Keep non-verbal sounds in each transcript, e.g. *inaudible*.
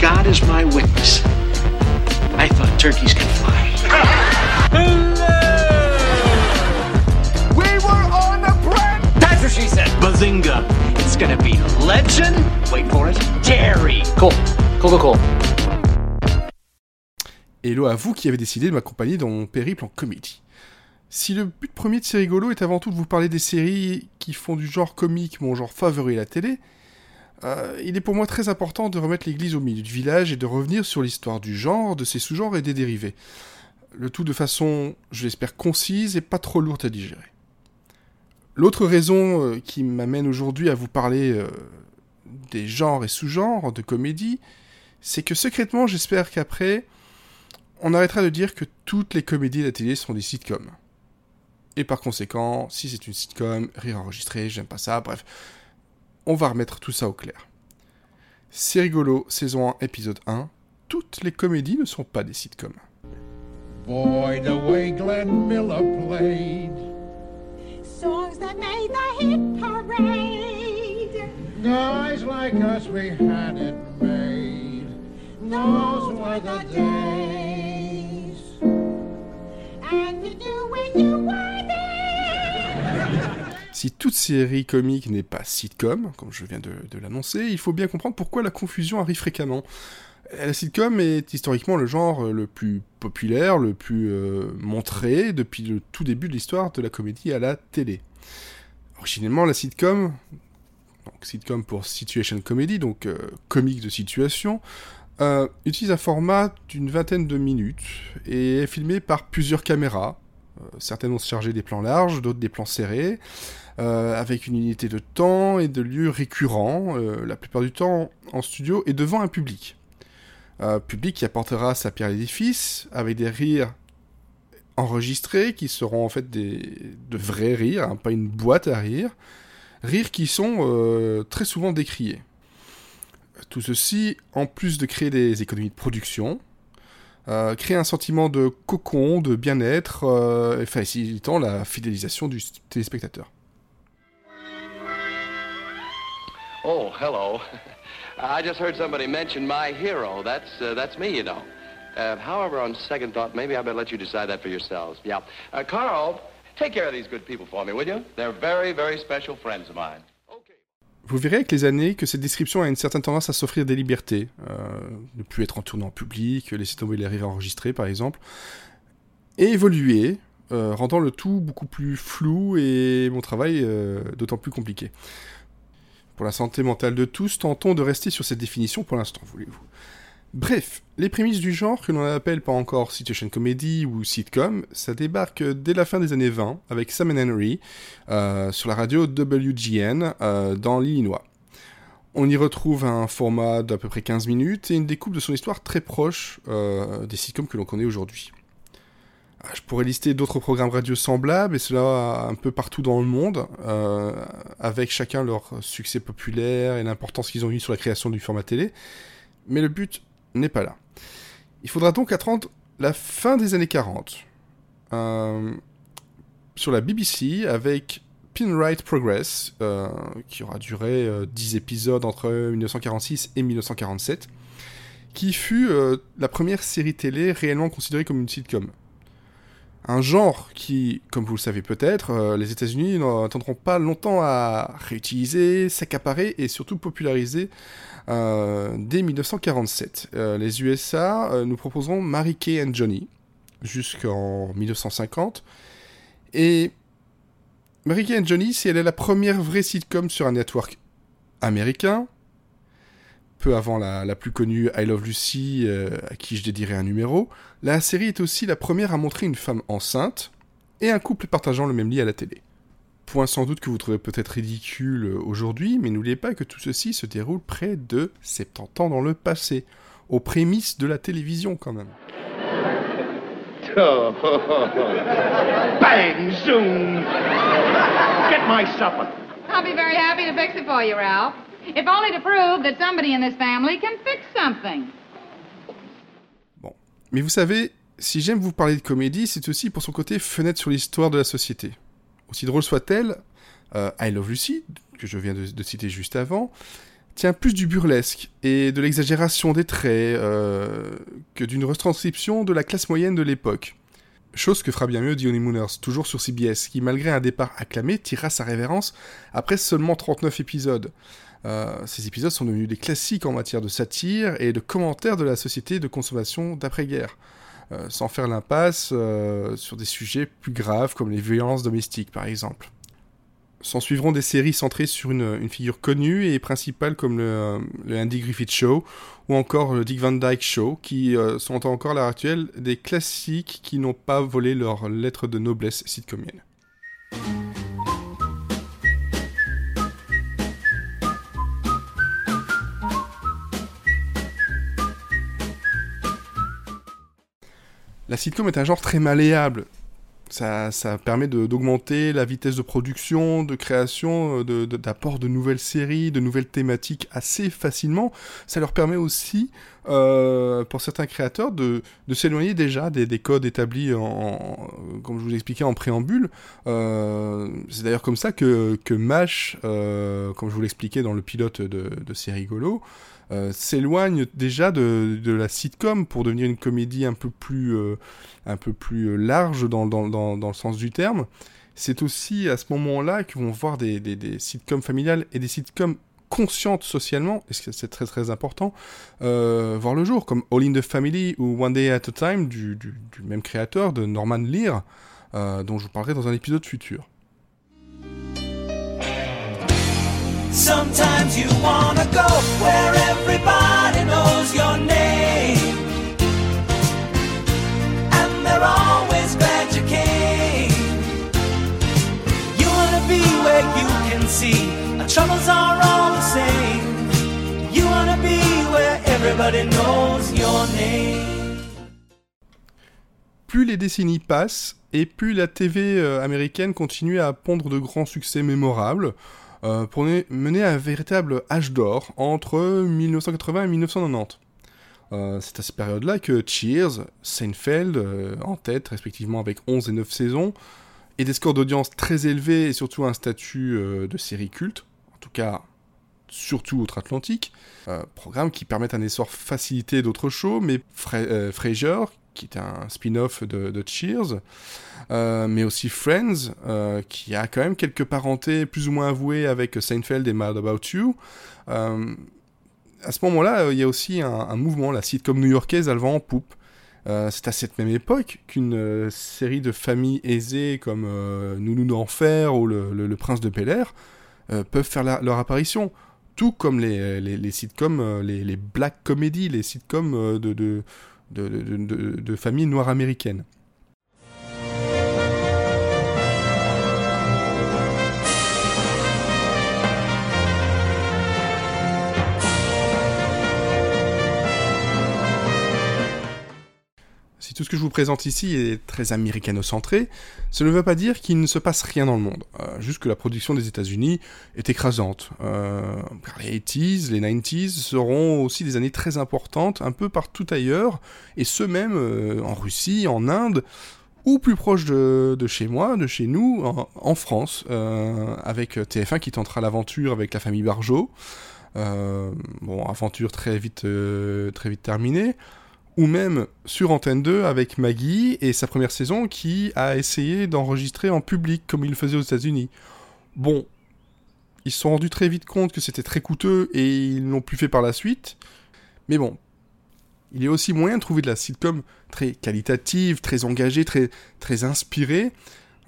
God is my witness. I thought turkeys could fly. We were on a prank! That's what she said. Bazinga. It's gonna be legend. Wait for it. Jerry. Cool. Cool, cool, cool. Hello à vous qui avez décidé de m'accompagner dans mon périple en comédie. Si le but premier de C'est rigolo est avant tout de vous parler des séries qui font du genre comique mon genre favori à la télé, euh, il est pour moi très important de remettre l'église au milieu du village et de revenir sur l'histoire du genre, de ses sous-genres et des dérivés. Le tout de façon, je l'espère, concise et pas trop lourde à digérer. L'autre raison euh, qui m'amène aujourd'hui à vous parler euh, des genres et sous-genres de comédie, c'est que secrètement j'espère qu'après, on arrêtera de dire que toutes les comédies de la télé sont des sitcoms. Et par conséquent, si c'est une sitcom, rire enregistré, j'aime pas ça, bref. On va remettre tout ça au clair. C'est rigolo, saison 1, épisode 1. Toutes les comédies ne sont pas des sitcoms. Boy, the way Glenn Miller played. Songs that made the hit parade. Guys like us, we had it made. Those were the days. And you knew when you. Si toute série comique n'est pas sitcom, comme je viens de, l'annoncer, il faut bien comprendre pourquoi la confusion arrive fréquemment. La sitcom est historiquement le genre le plus populaire, le plus euh, montré depuis le tout début de l'histoire de la comédie à la télé. Originellement, la sitcom, donc sitcom pour situation comedy, donc euh, comique de situation, euh, utilise un format d'une vingtaine de minutes et est filmé par plusieurs caméras. Certaines vont se charger des plans larges, d'autres des plans serrés, euh, avec une unité de temps et de lieux récurrents, euh, la plupart du temps en studio et devant un public. Euh, public qui apportera sa pierre à l'édifice, avec des rires enregistrés qui seront en fait des, de vrais rires, hein, pas une boîte à rire, rires qui sont euh, très souvent décriés. Tout ceci, en plus de créer des économies de production, euh, créer un sentiment de cocon, de bien-être, facilitant la fidélisation du téléspectateur. Oh, hello. *laughs* I just heard somebody mention my hero. That's uh, that's me, you know. Uh, however, on second thought, maybe I better let you decide that for yourselves. Yeah. Uh, Carl, take care of these good people for me, will you? They're very, very special friends of mine. Vous verrez avec les années que cette description a une certaine tendance à s'offrir des libertés. Euh, ne plus être en tournée en public, laisser tomber les rires enregistrés par exemple. Et évoluer, euh, rendant le tout beaucoup plus flou et mon travail euh, d'autant plus compliqué. Pour la santé mentale de tous, tentons de rester sur cette définition pour l'instant, voulez-vous. Bref, les prémices du genre, que l'on appelle pas encore situation comedy ou sitcom, ça débarque dès la fin des années 20 avec Sam Henry euh, sur la radio WGN euh, dans l'Illinois. On y retrouve un format d'à peu près 15 minutes et une découpe de son histoire très proche euh, des sitcoms que l'on connaît aujourd'hui. Ah, Je pourrais lister d'autres programmes radio semblables, et cela un peu partout dans le monde, euh, avec chacun leur succès populaire et l'importance qu'ils ont eu sur la création du format télé. Mais le but n'est pas là. Il faudra donc attendre la fin des années 40, euh, sur la BBC, avec Pinwright Progress, euh, qui aura duré euh, 10 épisodes entre 1946 et 1947, qui fut la première série télé réellement considérée comme une sitcom. Un genre qui, comme vous le savez peut-être, euh, les États-Unis n'attendront pas longtemps à réutiliser, s'accaparer et surtout populariser euh, dès 1947. Euh, les USA nous proposeront Mary Kay and Johnny jusqu'en 1950. Et Mary Kay and Johnny, si elle est la première vraie sitcom sur un network américain, peu avant la, la plus connue I Love Lucy, euh, à qui je dédierai un numéro, la série est aussi la première à montrer une femme enceinte et un couple partageant le même lit à la télé. Point sans doute que vous trouvez peut-être ridicule euh, aujourd'hui, mais n'oubliez pas que tout ceci se déroule près de 70 ans dans le passé, aux prémices de la télévision quand même. *laughs* Bang soon! Get my supper. I'll be very happy to fix it for you, Ralph. If only to prove that somebody in this family can fix something. Mais vous savez, si j'aime vous parler de comédie, c'est aussi pour son côté fenêtre sur l'histoire de la société. Aussi drôle soit-elle, euh, I Love Lucy, que je viens de, de citer juste avant, tient plus du burlesque et de l'exagération des traits euh, que d'une retranscription de la classe moyenne de l'époque. Chose que fera bien mieux The Honeymooners, toujours sur CBS, qui malgré un départ acclamé, tirera sa révérence après seulement 39 épisodes. Euh, ces épisodes sont devenus des classiques en matière de satire et de commentaires de la société de consommation d'après-guerre, euh, sans faire l'impasse euh, sur des sujets plus graves comme les violences domestiques par exemple. S'en suivront des séries centrées sur une, figure connue et principale comme le, le, Andy Griffith Show ou encore le Dick Van Dyke Show, qui euh, sont encore à l'heure actuelle des classiques qui n'ont pas volé leur lettre de noblesse sitcomienne. La sitcom est un genre très malléable. Ça, ça permet d'augmenter la vitesse de production, de création, d'apport de, de, de, nouvelles séries, de nouvelles thématiques assez facilement. Ça leur permet aussi, euh, pour certains créateurs, de, de s'éloigner déjà des, des, codes établis, en, comme je vous l'expliquais, en préambule. Euh, C'est d'ailleurs comme ça que, que MASH, euh, comme je vous l'expliquais dans le pilote de, de C'est rigolo, euh, s'éloigne déjà de, de, la sitcom pour devenir une comédie un peu plus, euh, un peu plus large dans, dans, dans, dans, le sens du terme. C'est aussi à ce moment-là qu'ils vont voir des, des, des, sitcoms familiales et des sitcoms conscientes socialement, et c'est très très important, euh, voir le jour, comme All in the Family ou One Day at a Time du, du, même créateur, de Norman Lear, euh, dont je vous parlerai dans un épisode futur. Sometimes you wanna go where everybody knows your name. And they're always glad you came. You wanna be where you can see our troubles are all the same. You wanna be where everybody knows your name. Plus les décennies passent, et plus la TV euh, américaine continue à pondre de grands succès mémorables, euh, pour mener un véritable âge d'or entre 1980 et 1990. Euh, c'est à cette période-là que Cheers, Seinfeld, euh, en tête respectivement avec 11 et 9 saisons, et des scores d'audience très élevés et surtout un statut de série culte, en tout cas surtout outre-Atlantique, programme qui permettent un essor facilité d'autres shows, mais Fra Frasier, qui est un spin-off de, Cheers, euh, mais aussi Friends, euh, qui a quand même quelques parentés plus ou moins avouées avec Seinfeld et Mad About You. Euh, à ce moment-là, il y a aussi un, mouvement, la sitcom new-yorkaise, elle va en poupe. C'est à cette même époque qu'une série de familles aisées comme Nounou d'Enfer ou le, Prince de Bel peuvent faire leur apparition tout comme les, sitcoms, les, black comedies, les sitcoms de, de, de, de familles noires américaines. Si tout ce que je vous présente ici est très américano-centré, cela ne veut pas dire qu'il ne se passe rien dans le monde. Euh, juste que la production des États-Unis est écrasante. Euh, les 80s, les 90s seront aussi des années très importantes un peu partout ailleurs, et ce même euh, en Russie, en Inde, ou plus proche de, chez moi, de chez nous, en, France, euh, avec TF1 qui tentera l'aventure avec la famille Barjot. Bon, aventure très vite, très vite terminée ou même sur Antenne 2 avec Maggie et sa première saison qui a essayé d'enregistrer en public comme il le faisait aux États-Unis. Bon, ils se sont rendus très vite compte que c'était très coûteux et ils l'ont plus fait par la suite. Mais bon, il y a aussi moyen de trouver de la sitcom très qualitative, très engagée, très, très inspirée.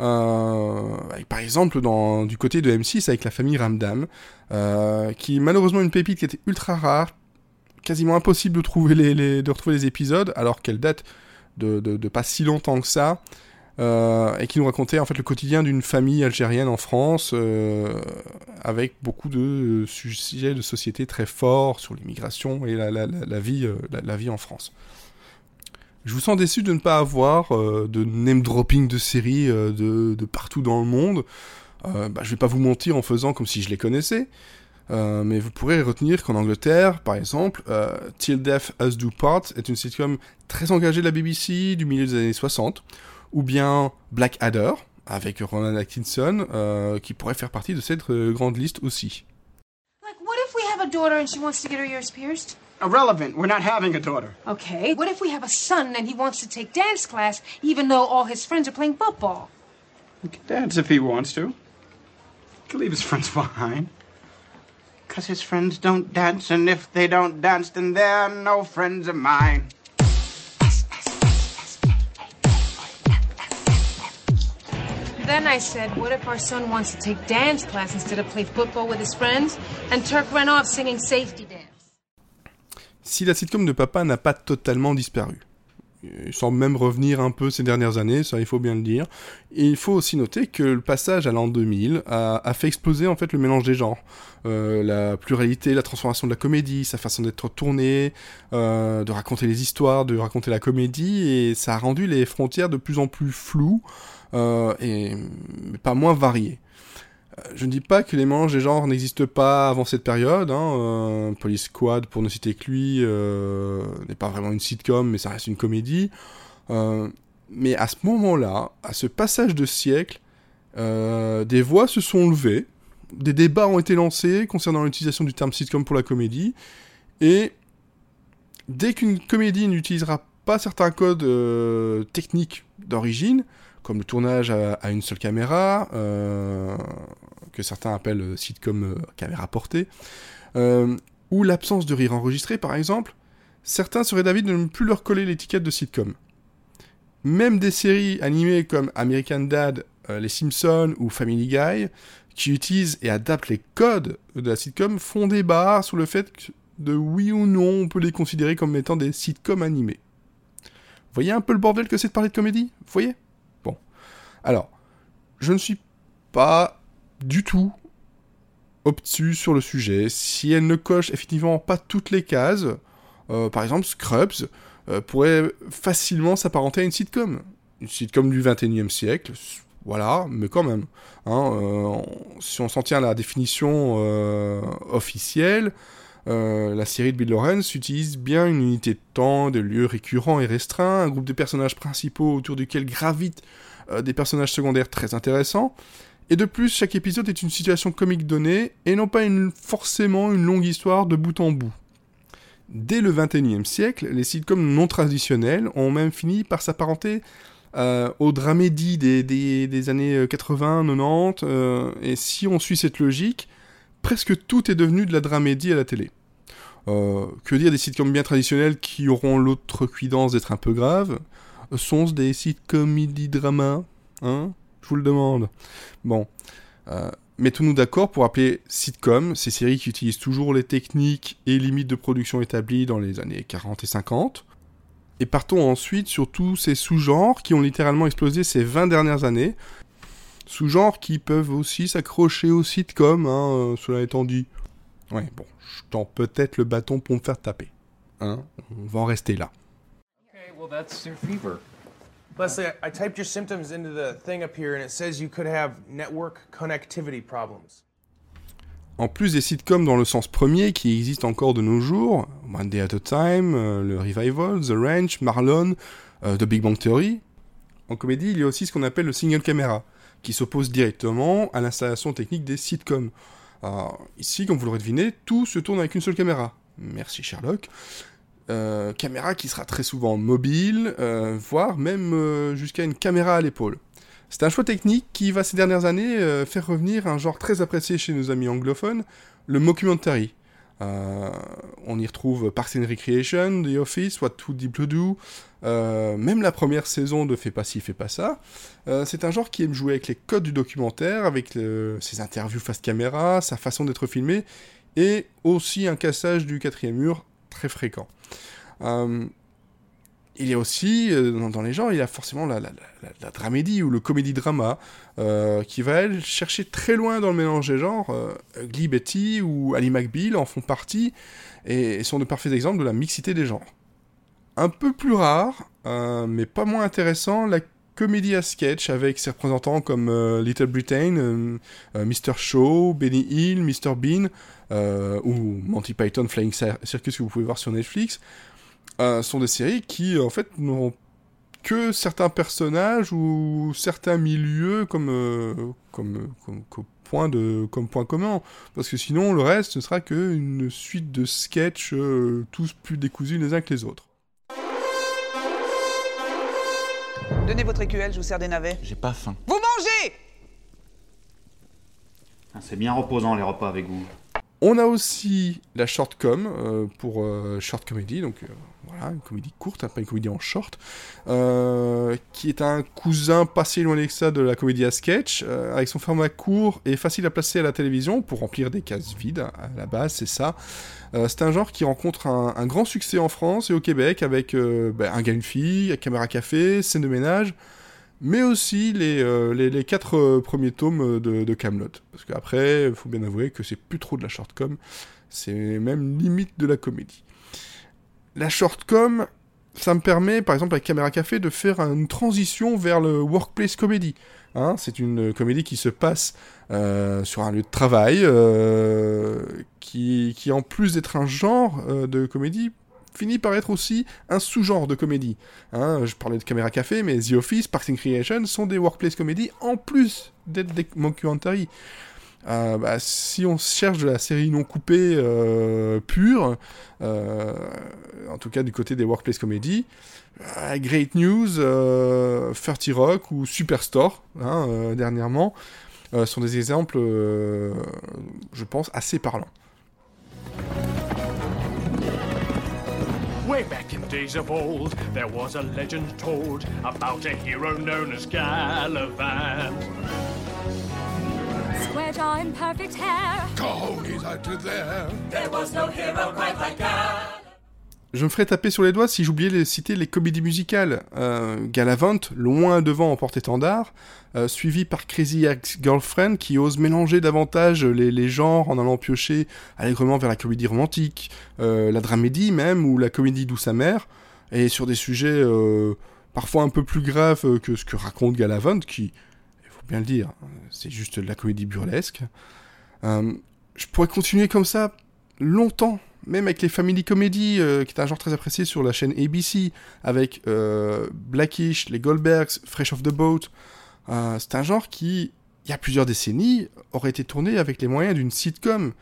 Euh, par exemple, dans, du côté de M6 avec la famille Ramdam, euh, qui malheureusement une pépite qui était ultra rare, quasiment impossible de, trouver les, retrouver les épisodes, alors qu'elle date de, pas si longtemps que ça, euh, et qui nous racontait en fait le quotidien d'une famille algérienne en France, euh, avec beaucoup de sujets de société très forts sur l'immigration et la, euh, vie en France. Je vous sens déçu de ne pas avoir de name dropping de séries de, partout dans le monde. Bah, je vais pas vous mentir en faisant comme si je les connaissais. Euh, mais vous pourrez retenir qu'en Angleterre, par exemple, euh, Till Death Us Do Part est une sitcom très engagée de la BBC du milieu des années 60, ou bien Black Adder, avec Ronan Atkinson, euh, qui pourrait faire partie de cette grande liste aussi. Like, what if we have have a daughter and she wants to get her ears pierced? Irrelevant. We're not having a daughter. Okay. What if we have a son and he wants to take dance class even though all his friends are playing football? He can dance if he wants to. He can leave his friends *laughs* behind. Because his friends don't dance, and if they don't dance, then they're no friends of mine. Then I said, what if our son wants to take dance class instead of play football with his friends? And Turk ran off singing safety dance? Si la sitcom de papa n'a pas totalement disparu. Il semble même revenir un peu ces dernières années, ça il faut bien le dire. Et il faut aussi noter que le passage à l'an 2000 a, a, fait exploser en fait le mélange des genres. Euh, la pluralité, la transformation de la comédie, sa façon d'être tournée, euh, de raconter les histoires, de raconter la comédie, et ça a rendu les frontières de plus en plus floues euh, et pas moins variées. Je ne dis pas que les mélanges des genres n'existent pas avant cette période. Hein. Euh, Police Squad, pour ne citer que lui, euh, n'est pas vraiment une sitcom, mais ça reste une comédie. Euh, mais à ce moment-là, à ce passage de siècle, euh, des voix se sont levées, des débats ont été lancés concernant l'utilisation du terme sitcom pour la comédie, et dès qu'une comédie n'utilisera pas certains codes euh, techniques d'origine, comme le tournage à, une seule caméra, euh, que certains appellent sitcom euh, caméra portée, euh, ou l'absence de rire enregistré par exemple, certains seraient d'avis de ne plus leur coller l'étiquette de sitcom. Même des séries animées comme American Dad, euh, Les Simpsons ou Family Guy, qui utilisent et adaptent les codes de la sitcom, font débat sur le fait de oui ou non on peut les considérer comme étant des sitcoms animés. Voyez un peu le bordel que c'est de parler de comédie? Voyez? Alors, je ne suis pas du tout obtus sur le sujet. Si elle ne coche effectivement pas toutes les cases, euh, par exemple Scrubs euh, pourrait facilement s'apparenter à une sitcom. Une sitcom du 21e siècle, voilà, mais quand même. Hein, euh, si on s'en tient à la définition officielle, euh, la série de Bill Lawrence utilise bien une unité de temps, de lieux récurrents et restreints, un groupe de personnages principaux autour duquel gravitent euh, des personnages secondaires très intéressants. Et de plus, chaque épisode est une situation comique donnée, et non pas forcément une longue histoire de bout en bout. Dès le XXIe siècle, les sitcoms non traditionnels ont même fini par s'apparenter euh, aux dramédies des, des, années 80, 90, euh, et si on suit cette logique, presque tout est devenu de la dramédie à la télé. Euh, que dire des sitcoms bien traditionnels qui auront l'autre cuidance d'être un peu graves? Sont-ce des sitcoms midi-drama Hein? Je vous le demande. Bon. Euh, Mettons-nous d'accord pour appeler sitcom ces séries qui utilisent toujours les techniques et limites de production établies dans les années 40 et 50. Et partons ensuite sur tous ces sous-genres qui ont littéralement explosé ces 20 dernières années. Sous-genres qui peuvent aussi s'accrocher aux sitcoms, hein, euh, cela étant dit. Ouais, bon, je tends peut-être le bâton pour me faire taper. Hein, on va en rester là. Okay, well that's your fever. Leslie, I, I typed your symptoms into the thing up here and it says you could have network connectivity problems. En plus des sitcoms dans le sens premier qui existent encore de nos jours, One Day at a Time, euh, le Revival, The Ranch, Marlon, euh, The Big Bang Theory, en comédie, il y a aussi ce qu'on appelle le single camera, qui s'oppose directement à l'installation technique des sitcoms. Ici, comme vous l'aurez deviné, tout se tourne avec une seule caméra. Merci Sherlock. Euh, caméra qui sera très souvent mobile, euh, voire même euh, jusqu'à une caméra à l'épaule. C'est un choix technique qui va ces dernières années faire revenir un genre très apprécié chez nos amis anglophones, le mockumentary. Euh, on y retrouve Parks and Recreation, The Office, What Two Deep to Do, euh, même la première saison de Fais pas ci, fais pas ça. Euh, c'est un genre qui aime jouer avec les codes du documentaire, avec ses interviews face caméra, sa façon d'être filmé, et aussi un cassage du quatrième mur très fréquent. Il y a aussi, euh, dans, les genres, il y a forcément la, dramédie ou le comédie-drama, euh, qui va, elle, chercher très loin dans le mélange des genres. Euh, Glee Betty ou Ali McBeal en font partie, et, sont de parfaits exemples de la mixité des genres. Un peu plus rare, mais pas moins intéressant, la comédie à sketch avec ses représentants comme Little Britain, Mr. Show, Benny Hill, Mr. Bean, ou Monty Python Flying Circus que vous pouvez voir sur Netflix, euh, sont des séries qui, en fait, n'ont que certains personnages ou certains milieux comme, euh, comme, comme, comme, point de, comme point commun. Parce que sinon, le reste, ce sera qu'une suite de sketchs, euh, tous plus décousus les uns que les autres. Donnez votre écuelle, je vous sers des navets. J'ai pas faim. Vous mangez Ah, C'est bien reposant les repas avec vous. On a aussi la shortcom euh, pour euh, short comedy, donc euh, voilà, une comédie courte, pas une comédie en short, euh, qui est un cousin pas si éloigné que ça de la comédie à sketch, avec son format court et facile à placer à la télévision pour remplir des cases vides, à la base, c'est ça. C'est un genre qui rencontre un, grand succès en France et au Québec avec ben, un gars, une fille, caméra café, scène de ménage, mais aussi les, euh, les, quatre euh, premiers tomes de, de Camelot. Parce qu'après, il faut bien avouer que c'est plus trop de la shortcom, c'est même limite de la comédie. La shortcom, ça me permet, par exemple, avec Caméra Café, de faire une transition vers le workplace comedy. Hein, c'est une comédie qui se passe euh, sur un lieu de travail, euh, qui, qui, en plus d'être un genre euh, de comédie, finit par être aussi un sous-genre de comédie. Hein, je parlais de Caméra Café, mais The Office, Parks and Creation sont des workplace comédies en plus d'être des mockumentaries. Euh, bah, si on cherche de la série non coupée euh, pure, euh, en tout cas du côté des workplace comedy, euh, Great News, euh, 30 Rock ou Superstore, hein, dernièrement, sont des exemples, je pense, assez parlants. Way back in days of old, there was a legend told about a hero known as Gallivant. Square jaw and perfect hair. Coyotes out to there. There was no hero quite like Gal. Je me ferais taper sur les doigts si j'oubliais de citer les comédies musicales. Euh, Galavant, loin devant en porte-étendard, euh, suivi par Crazy Ex-Girlfriend, qui ose mélanger davantage les, genres en allant piocher allègrement vers la comédie romantique, euh, la dramédie même, ou la comédie douce amère, et sur des sujets euh, parfois un peu plus graves que ce que raconte Galavant, qui, il faut bien le dire, c'est juste de la comédie burlesque. Euh, je pourrais continuer comme ça longtemps même avec les family comedy, euh, qui est un genre très apprécié sur la chaîne ABC, avec euh, Blackish, les Goldbergs, Fresh Off the Boat. Euh, c'est un genre qui, il y a plusieurs décennies, aurait été tourné avec les moyens d'une sitcom.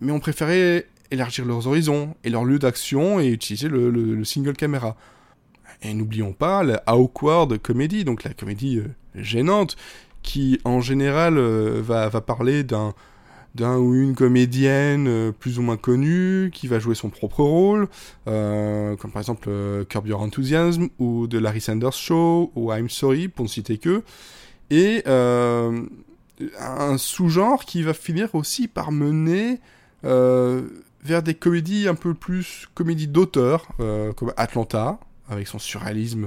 Mais on préférait élargir leurs horizons et leur lieu d'action et utiliser le, le, le single caméra. Et n'oublions pas la awkward comedy, donc la comédie gênante, qui en général va parler d'un d'un ou une comédienne euh, plus ou moins connue qui va jouer son propre rôle, euh, comme par exemple euh, Curb Your Enthusiasm ou The Larry Sanders Show ou I'm Sorry pour ne citer que, et un sous-genre qui va finir aussi par mener vers des comédies un peu plus comédies d'auteur, comme Atlanta avec son surréalisme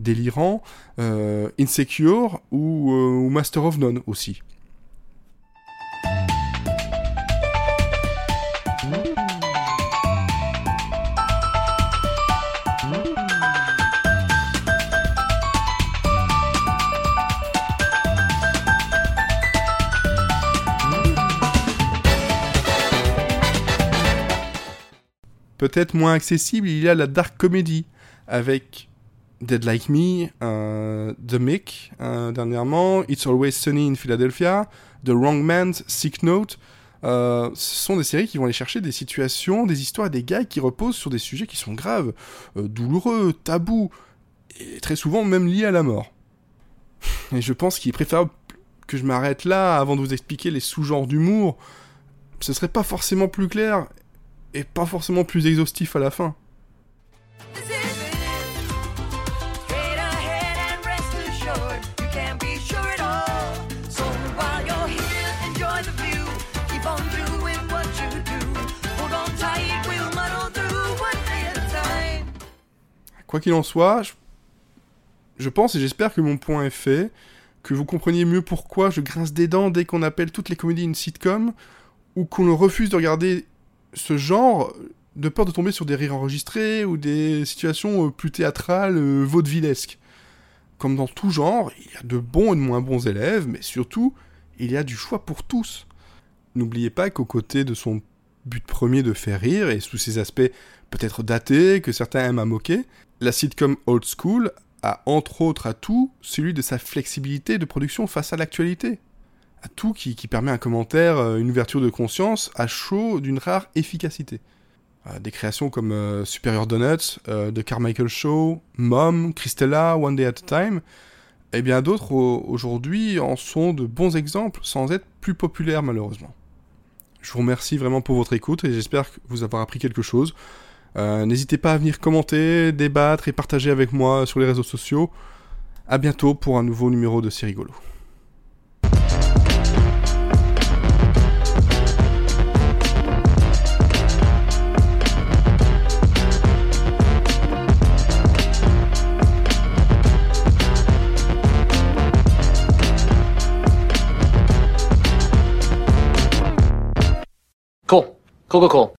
délirant, Insecure ou Master of None aussi. Peut-être moins accessible, il y a la dark comedy avec Dead Like Me, euh, The Mick euh, dernièrement, It's Always Sunny in Philadelphia, The Wrong Man's Sick Note. Euh, ce sont des séries qui vont aller chercher des situations, des histoires, des gags qui reposent sur des sujets qui sont graves, douloureux, tabous, et très souvent même liés à la mort. Et je pense qu'il est préférable que je m'arrête là avant de vous expliquer les sous-genres d'humour. Ce serait pas forcément plus clair et pas forcément plus exhaustif à la fin. Quoi qu'il en soit, je, je pense et j'espère que mon point est fait, que vous compreniez mieux pourquoi je grince des dents dès qu'on appelle toutes les comédies une sitcom, ou qu'on refuse de regarder ce genre de peur de tomber sur des rires enregistrés ou des situations plus théâtrales, euh, vaudevillesques. Comme dans tout genre, il y a de bons et de moins bons élèves, mais surtout, il y a du choix pour tous. N'oubliez pas qu'aux côtés de son but premier de faire rire, et sous ses aspects peut-être datés, que certains aiment à moquer, la sitcom old school a entre autres atout celui de sa flexibilité de production face à l'actualité. À tout qui, qui permet un commentaire, euh, une ouverture de conscience à chaud d'une rare efficacité. Euh, des créations comme euh, Superior Donuts, The Carmichael Show, Mom, Christella, One Day at a Time, et bien d'autres au- aujourd'hui en sont de bons exemples sans être plus populaires malheureusement. Je vous remercie vraiment pour votre écoute et j'espère vous avoir appris quelque chose. N'hésitez pas à venir commenter, débattre et partager avec moi sur les réseaux sociaux. À bientôt pour un nouveau numéro de C'est rigolo. Cool. Cool, cool, cool.